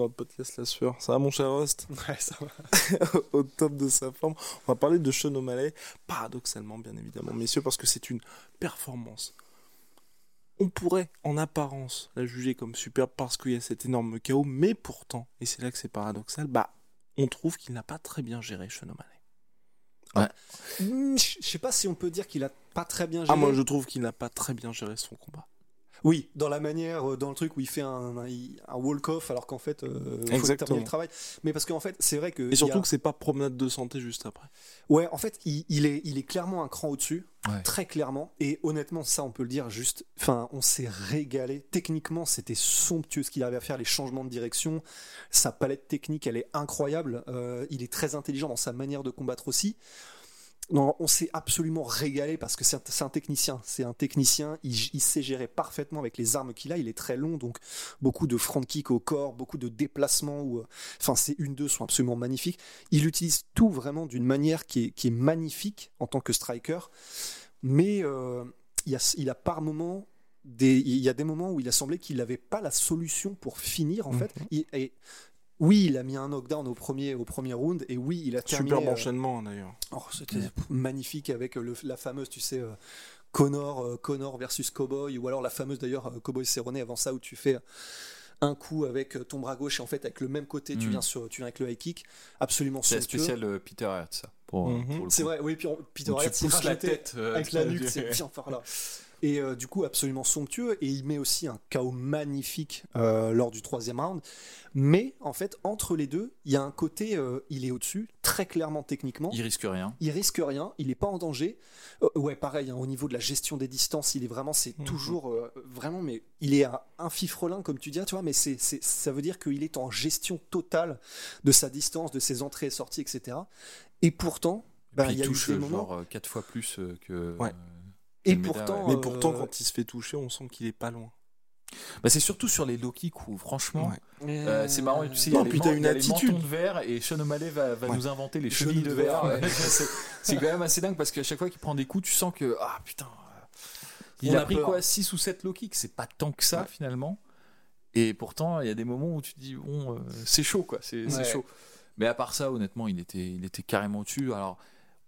dans le podcast La Sueur. Ça va mon cher host Ouais, ça va. Au top de sa forme. On va parler de Sean O'Malley, paradoxalement bien évidemment, messieurs, parce que c'est une performance. On pourrait en apparence la juger comme superbe parce qu'il y a cet énorme chaos, mais pourtant, et c'est là que c'est paradoxal, bah on trouve qu'il n'a pas très bien géré Sean O'Malley. Hmm, Je sais pas si on peut dire qu'il a pas très bien géré. Ah moi je trouve qu'il n'a pas très bien géré son combat. Oui, dans la manière, euh, dans le truc où il fait un, un, un walk-off alors qu'en fait, euh, il faut terminer le travail. Mais parce qu'en fait, c'est vrai que. Et surtout a- que c'est pas promenade de santé juste après. Ouais, en fait, il, il est, il est clairement un cran au-dessus, Ouais. très clairement. Et honnêtement, ça, on peut le dire juste. Enfin, on s'est régalé. Techniquement, c'était somptueux ce qu'il arrivait à faire, les changements de direction. Sa palette technique, elle est incroyable. Euh, il est très intelligent dans sa manière de combattre aussi. Non, on s'est absolument régalé parce que c'est un, technicien. C'est un technicien. Il, il sait gérer parfaitement avec les armes qu'il a. Il est très long, donc beaucoup de front kick au corps, beaucoup de déplacements. Où, euh, enfin, ces une deux sont absolument magnifiques. Il utilise tout vraiment d'une manière qui est, qui est magnifique en tant que striker. Mais euh, il, a, il a par moments des, il y a des moments où il a semblé qu'il n'avait pas la solution pour finir en fait. Il- et oui, il a mis un knockdown au premier, au premier round et oui, il a terminé. Superbe euh, enchaînement d'ailleurs. Oh, c'était magnifique avec le- la fameuse, tu sais, euh, Connor, euh, Connor versus Cowboy, ou alors la fameuse d'ailleurs euh, Cowboy Cerrone avant ça où tu fais un coup avec euh, ton bras gauche et en fait avec le même côté tu Mm. viens sur, tu viens avec le high kick, absolument C'est spéciale euh, Peter Hart, ça. Le C'est vrai, oui, puis on- Peter s'est pousses la tête, euh, avec la nuque, c'est bien par là. Et euh, du coup, absolument somptueux. Et il met aussi un KO magnifique euh, lors du troisième round. Mais en fait, entre les deux, il y a un côté, euh, il est au-dessus, très clairement techniquement. Il risque rien. Il risque rien, il n'est pas en danger. Euh, ouais, pareil, hein, au niveau de la gestion des distances, il est vraiment, c'est Mhm. toujours euh, vraiment, mais il est un, un fifrelin, comme tu dis, tu vois, mais c'est, c'est- ça veut dire qu'il est en gestion totale de sa distance, de ses entrées et sorties, etc. Et pourtant, ben, il y a touche eu des moments. genre 4 fois plus que. Ouais. Et pourtant, ouais. Mais pourtant, euh, quand il se fait toucher, on sent qu'il est pas loin. Bah, c'est surtout sur les low kicks où, franchement, Ouais. euh, c'est marrant. Tu sais, il y a Non, les une il y a les attitude. de verre et Sean O'Malley va, va Ouais. nous inventer les Chenilles chevilles de de verre. verre, ouais. c'est quand même assez dingue parce qu'à chaque fois qu'il prend des coups, tu sens que ah putain. euh, Il On a, a pris peur. quoi 6 ou 7 low kicks, c'est pas tant que ça Ouais. finalement. Et pourtant, il y a des moments où tu te dis bon, euh, c'est chaud quoi, c'est chaud. Mais à part ça, honnêtement, il était, il était carrément dessus. Alors,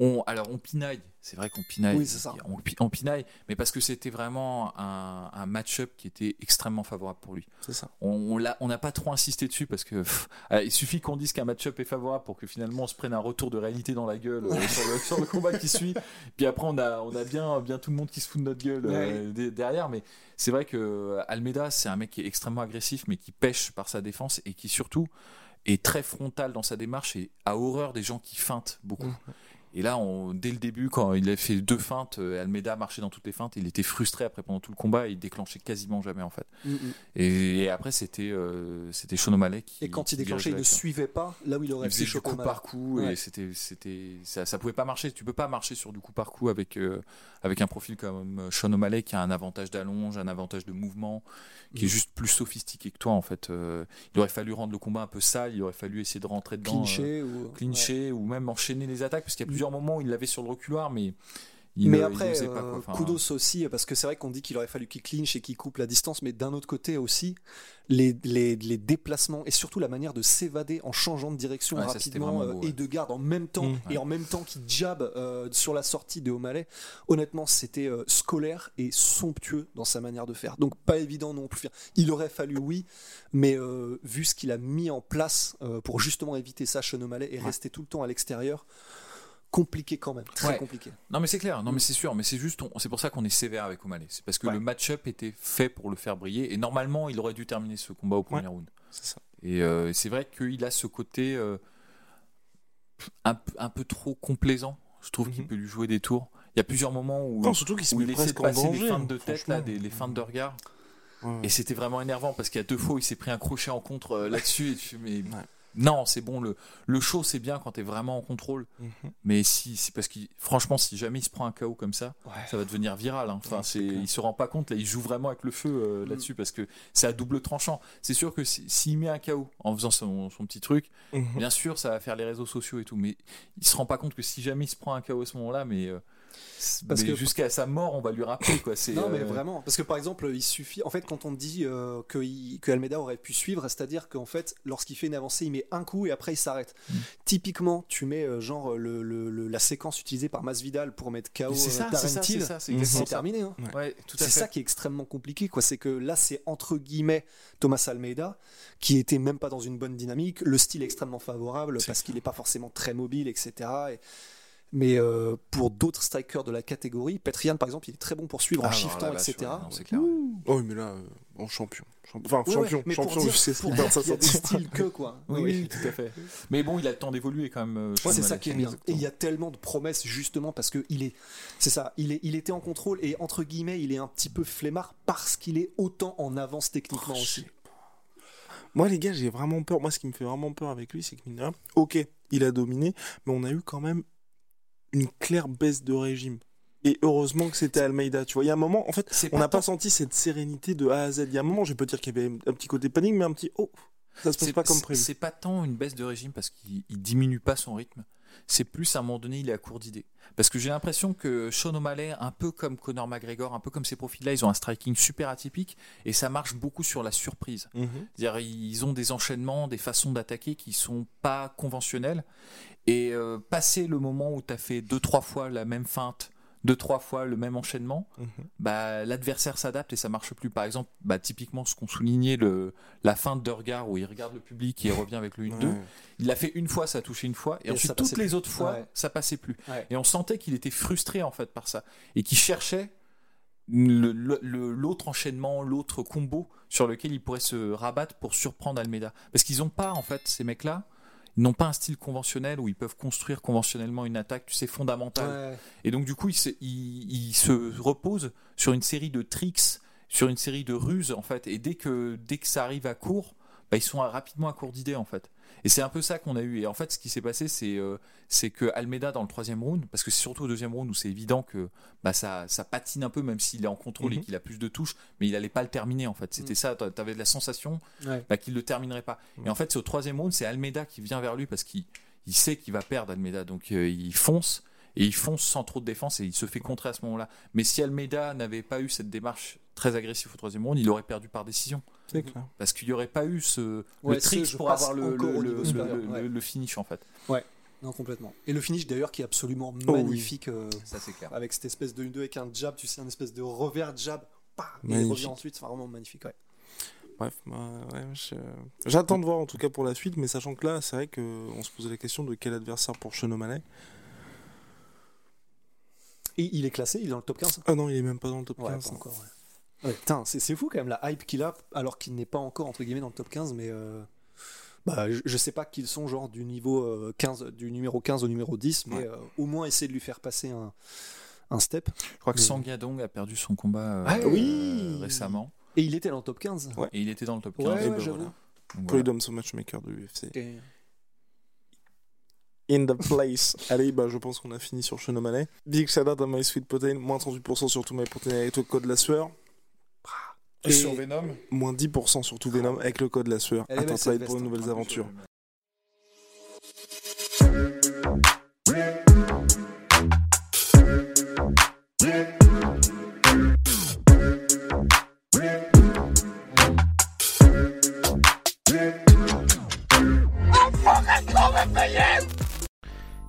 on, alors on pinaille. C'est vrai qu'on pinaille. Oui, c'est ça. On, pi- on pinaille, mais parce que c'était vraiment un, un match-up qui était extrêmement favorable pour lui. Ça. On n'a pas trop insisté dessus parce que pff, euh, il suffit qu'on dise qu'un match-up est favorable pour que finalement on se prenne un retour de réalité dans la gueule euh, sur, le, sur le combat qui suit. Puis après, on a, on a bien, bien tout le monde qui se fout de notre gueule euh, derrière. Mais c'est vrai que Almeida, c'est un mec qui est extrêmement agressif, mais qui pêche par sa défense et qui surtout est très frontal dans sa démarche et a horreur des gens qui feintent beaucoup. Et là, on- dès le début, quand il a fait deux feintes, euh, Almeida marchait dans toutes les feintes. Il était frustré après pendant tout le combat et il déclenchait quasiment jamais en fait. Mm, mm. Et, et après, c'était euh, c'était Sean O'Malley qui. Et quand il déclenchait, il ne suivait pas là où il aurait Il faisait du coup par coup Ouais. et c'était c'était ça, ça pouvait pas marcher. Tu peux pas marcher sur du coup par coup avec euh, avec un profil comme euh, Sean O'Malley qui a un avantage d'allonge, un avantage de mouvement, qui est juste plus sophistiqué que toi en fait. Euh, il aurait fallu rendre le combat un peu sale, il aurait fallu essayer de rentrer dedans. Clincher ou clincher ou même enchaîner les attaques parce qu'il y a plusieurs moments où il l'avait sur le reculoir mais il mais ne- il après, n'osait pas, euh, quoi. Enfin, kudos aussi, parce que c'est vrai qu'on dit qu'il aurait fallu qu'il clinche et qu'il coupe la distance, mais d'un autre côté aussi, les, les, les déplacements et surtout la manière de s'évader en changeant de direction Ouais, rapidement euh, et de garde en même temps, Mmh. et en même temps qu'il jab euh, sur la sortie de O'Malley, honnêtement, c'était euh, scolaire et somptueux dans sa manière de faire. Donc pas évident non plus. Il aurait fallu, oui, mais euh, vu ce qu'il a mis en place euh, pour justement éviter ça, Sean O'Malley, et rester tout le temps à l'extérieur, compliqué quand même, très Ouais. compliqué. Non mais c'est clair, non mais c'est sûr, mais c'est juste, on- c'est pour ça qu'on est sévère avec O'Malley. C'est parce que Ouais. le match-up était fait pour le faire briller et normalement il aurait dû terminer ce combat au premier Ouais. round. C'est ça. Et euh, c'est vrai qu'il a ce côté euh, un, peu- un peu trop complaisant. Je trouve qu'il Mhm. peut lui jouer des tours. Il y a plusieurs moments où, Non, surtout qu'il se où met il essaie de presque en passer danger. des feintes de tête, là, des, les feintes de regard. Et c'était vraiment énervant parce qu'il y a deux fois où il s'est pris un crochet en contre euh, là-dessus. Et tu fais, mais Ouais. Non, c'est bon. Le, le show, c'est bien quand t'es vraiment en contrôle. Mhm. Mais si, c'est parce qu'il, franchement, si jamais il se prend un KO comme ça, Ouais. ça va devenir viral. hein. Enfin, Ouais, il se rend pas compte. Là, il joue vraiment avec le feu euh, Mm. là-dessus parce que c'est à double tranchant. C'est sûr que si- s'il met un KO en faisant son, son petit truc, Mhm. bien sûr, ça va faire les réseaux sociaux et tout. Mais il se rend pas compte que si jamais il se prend un KO à ce moment-là, mais, euh, Parce mais que- jusqu'à sa mort, on va lui rappeler quoi. C'est, Non, mais euh, vraiment. Parce que par exemple, il suffit. En fait, quand on dit euh, que, il- que Almeida aurait pu suivre, c'est-à-dire qu'en fait, lorsqu'il fait une avancée, il met un coup et après il s'arrête. Mm. Typiquement, tu mets euh, genre le, le- le- la séquence utilisée par Masvidal pour mettre KO c'est ça, c'est ça, Darren c'est ça, c'est c'est terminé. hein. Ouais, tout à C'est fait. ça qui est extrêmement compliqué, quoi. C'est que là, c'est entre guillemets Thomas Almeida, qui était même pas dans une bonne dynamique. Le style est extrêmement favorable C'est parce qu'il n'est pas forcément très mobile, etc. Et- Mais euh, pour d'autres strikers de la catégorie, Petrian par exemple, il est très bon pour suivre en Ah, shiftant, etc. ouais, non. Oh, mais là, euh, en champion. Champ- Enfin, Ouais, champion, ouais, mais pour champion dire- UFC, pour c'est dire ça qu'il y a des styles que quoi. Oui, oui, tout à fait. Mais bon, il a le temps d'évoluer quand même. euh, c'est ça qui est bien. Exactement. Et il y a tellement de promesses justement parce que il est, c'est ça, il est, il était en contrôle et entre guillemets, il est un petit peu flemmard parce qu'il est autant en avance techniquement Oh, aussi. Moi, les gars, j'ai vraiment peur. Moi, ce qui me fait vraiment peur avec lui, c'est que, mine de rien, ok, il a dominé, mais on a eu quand même une claire baisse de régime. Et heureusement que c'était Almeida. Tu vois, il y a un moment, en fait, on n'a pas senti cette sérénité de A à Z. Il y a un moment, je peux dire qu'il y avait un petit côté panique, mais un petit oh, ça se passe pas comme prévu. C'est pas tant une baisse de régime parce qu'il il diminue pas son rythme. C'est plus à un moment donné, il est à court d'idées. Parce que j'ai l'impression que Sean O'Malley, un peu comme Conor McGregor, un peu comme ces profils-là, ils ont un striking super atypique et ça marche beaucoup sur la surprise. Mhm. C'est-à-dire, ils ont des enchaînements, des façons d'attaquer qui sont pas conventionnelles. Et euh, passer le moment où tu as fait deux, trois fois la même feinte, deux, trois fois le même enchaînement, Mhm. bah, l'adversaire s'adapte et ça marche plus. Par exemple, bah, typiquement ce qu'on soulignait, le, la feinte de regard où il regarde le public et il revient avec le 1-2. Ouais. Il l'a fait une fois, ça a touché une fois, et, Et ensuite toutes les plus. autres fois, Ouais. ça passait plus. Ouais. Et on sentait qu'il était frustré en fait par ça et qu'il cherchait l'autre enchaînement, l'autre combo sur lequel il pourrait se rabattre pour surprendre Almeida. Parce qu'ils n'ont pas en fait ces mecs-là. Ils n'ont pas un style conventionnel où ils peuvent construire conventionnellement une attaque, tu sais, fondamentale. Ouais. Et donc, du coup, il se, il, il se repose sur une série de tricks, sur une série de ruses, en fait. Et dès que, dès que ça arrive à court, bah, ils sont à- rapidement à court d'idées, en fait. Et c'est un peu ça qu'on a eu. Et en fait, ce qui s'est passé, c'est euh, c'est que Almeida, dans le troisième round, parce que c'est surtout au deuxième round où c'est évident que bah, ça, ça patine un peu, même s'il est en contrôle et Mhm. qu'il a plus de touches, mais il allait pas le terminer, en fait. C'était Mhm. ça, tu avais la sensation Ouais. bah, qu'il le terminerait pas. Et en fait, c'est au troisième round, c'est Almeida qui vient vers lui parce qu'il il sait qu'il va perdre Almeida, donc euh, il fonce et il fonce sans trop de défense et il se fait contrer à ce moment-là. Mais si Almeida n'avait pas eu cette démarche très agressive au troisième round, il aurait perdu par décision C'est clair. parce qu'il n'y aurait pas eu ce Ouais, le trick pour avoir le, le, ouais. finish en fait. Non, complètement. Et le finish d'ailleurs qui est absolument Oh oui. magnifique euh, Ça c'est clair. avec cette espèce de 1-2 avec un jab, tu sais, un espèce de revers jab, pah, et il Magnifique. revient ensuite, c'est vraiment magnifique. Ouais. Bref, bah, ouais, je- j'attends de voir en tout cas pour la suite, mais sachant que là, c'est vrai qu'on se posait la question de quel adversaire pour O'Malley. Et il est classé, il est dans le top 15 Ah non, il est même pas dans le top Ouais, 15. pas encore. Ouais. Putain, c'est c'est fou quand même la hype qu'il a, alors qu'il n'est pas encore entre guillemets dans le top 15, mais euh, bah, je, je sais pas qu'ils sont genre du niveau euh, 15, du numéro 15 au numéro 10, mais Ouais. euh, au moins essayer de lui faire passer un, un step. Je crois que Mais- Sangyadong a perdu son combat euh, Ah euh, oui récemment Et il était dans le top 15. Ouais. et il était dans le top 15. Ouais, j'avoue. voilà. Donc, voilà. Freedom, son matchmaker de l'UFC. Et- In the place. Allez, bah, je pense qu'on a fini sur O'Malley. Big shout out à My Sweet Protein, moins 38% sur tout My Protein avec le code la sueur. Et Et sur Venom moins 10% sur tout Venom avec le code la sueur. Attends, ça va être veste, pour de nouvelles aventures.